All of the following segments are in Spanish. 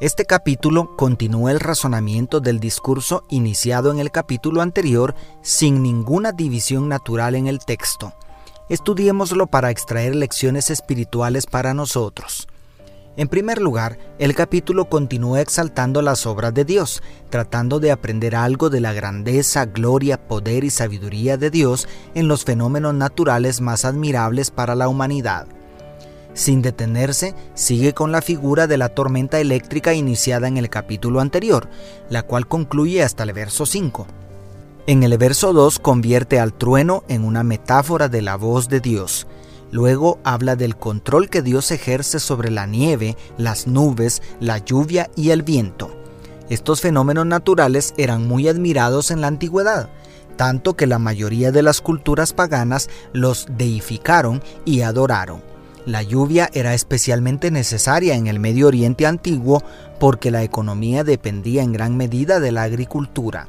este capítulo continúa el razonamiento del discurso iniciado en el capítulo anterior sin ninguna división natural en el texto. Estudiémoslo para extraer lecciones espirituales para nosotros. En primer lugar, el capítulo continúa exaltando las obras de Dios, tratando de aprender algo de la grandeza, gloria, poder y sabiduría de Dios en los fenómenos naturales más admirables para la humanidad. Sin detenerse, sigue con la figura de la tormenta eléctrica iniciada en el capítulo anterior, la cual concluye hasta el verso 5. En el verso 2 convierte al trueno en una metáfora de la voz de Dios. Luego habla del control que Dios ejerce sobre la nieve, las nubes, la lluvia y el viento. Estos fenómenos naturales eran muy admirados en la antigüedad, tanto que la mayoría de las culturas paganas los deificaron y adoraron. La lluvia era especialmente necesaria en el Medio Oriente antiguo porque la economía dependía en gran medida de la agricultura.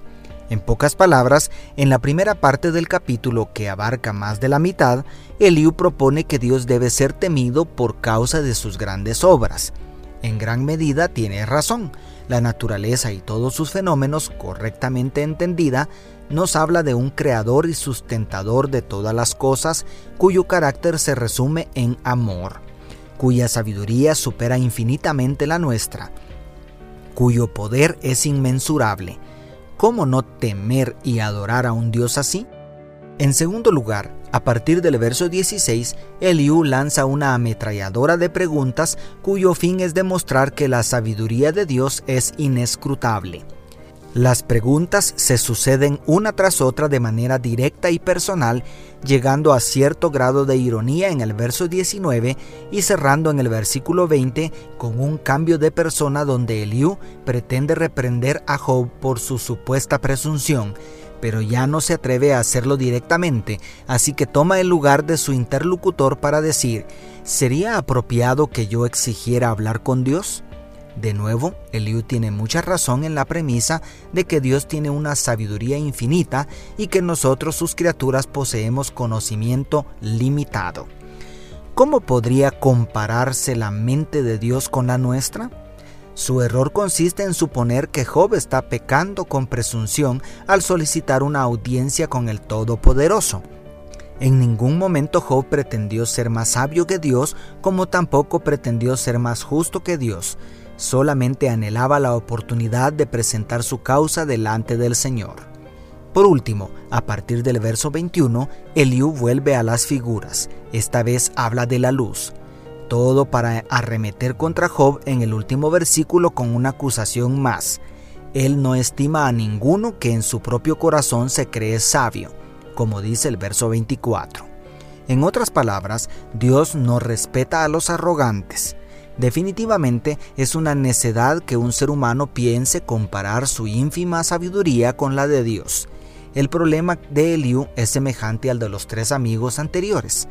En pocas palabras, en la primera parte del capítulo, que abarca más de la mitad, Eliú propone que Dios debe ser temido por causa de sus grandes obras. En gran medida tiene razón. La naturaleza y todos sus fenómenos, correctamente entendida, nos habla de un creador y sustentador de todas las cosas cuyo carácter se resume en amor, cuya sabiduría supera infinitamente la nuestra, cuyo poder es inmensurable. ¿Cómo no temer y adorar a un Dios así? En segundo lugar, a partir del verso 16, Eliú lanza una ametralladora de preguntas cuyo fin es demostrar que la sabiduría de Dios es inescrutable. Las preguntas se suceden una tras otra de manera directa y personal, llegando a cierto grado de ironía en el verso 19 y cerrando en el versículo 20 con un cambio de persona donde Eliú pretende reprender a Job por su supuesta presunción, pero ya no se atreve a hacerlo directamente, así que toma el lugar de su interlocutor para decir, ¿sería apropiado que yo exigiera hablar con Dios? De nuevo, Eliú tiene mucha razón en la premisa de que Dios tiene una sabiduría infinita y que nosotros sus criaturas poseemos conocimiento limitado. ¿Cómo podría compararse la mente de Dios con la nuestra? Su error consiste en suponer que Job está pecando con presunción al solicitar una audiencia con el Todopoderoso. En ningún momento Job pretendió ser más sabio que Dios, como tampoco pretendió ser más justo que Dios solamente anhelaba la oportunidad de presentar su causa delante del Señor. Por último, a partir del verso 21, Eliú vuelve a las figuras, esta vez habla de la luz, todo para arremeter contra Job en el último versículo con una acusación más. Él no estima a ninguno que en su propio corazón se cree sabio, como dice el verso 24. En otras palabras, Dios no respeta a los arrogantes. Definitivamente es una necedad que un ser humano piense comparar su ínfima sabiduría con la de Dios. El problema de Eliú es semejante al de los tres amigos anteriores.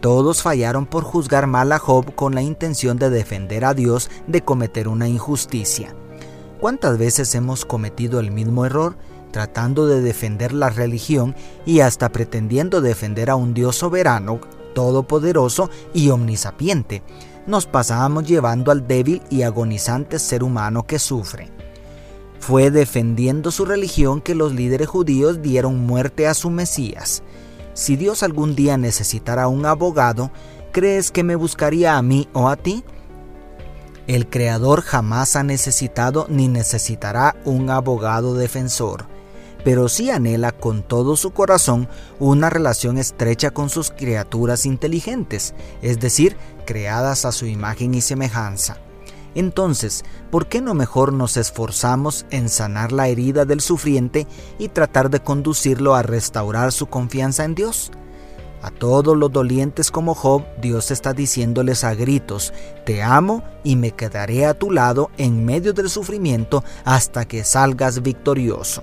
Todos fallaron por juzgar mal a Job con la intención de defender a Dios de cometer una injusticia. ¿Cuántas veces hemos cometido el mismo error tratando de defender la religión y hasta pretendiendo defender a un Dios soberano, todopoderoso y omnisapiente? Nos pasábamos llevando al débil y agonizante ser humano que sufre. Fue defendiendo su religión que los líderes judíos dieron muerte a su Mesías. Si Dios algún día necesitara un abogado, ¿crees que me buscaría a mí o a ti? El Creador jamás ha necesitado ni necesitará un abogado defensor pero sí anhela con todo su corazón una relación estrecha con sus criaturas inteligentes, es decir, creadas a su imagen y semejanza. Entonces, ¿por qué no mejor nos esforzamos en sanar la herida del sufriente y tratar de conducirlo a restaurar su confianza en Dios? A todos los dolientes como Job, Dios está diciéndoles a gritos, te amo y me quedaré a tu lado en medio del sufrimiento hasta que salgas victorioso.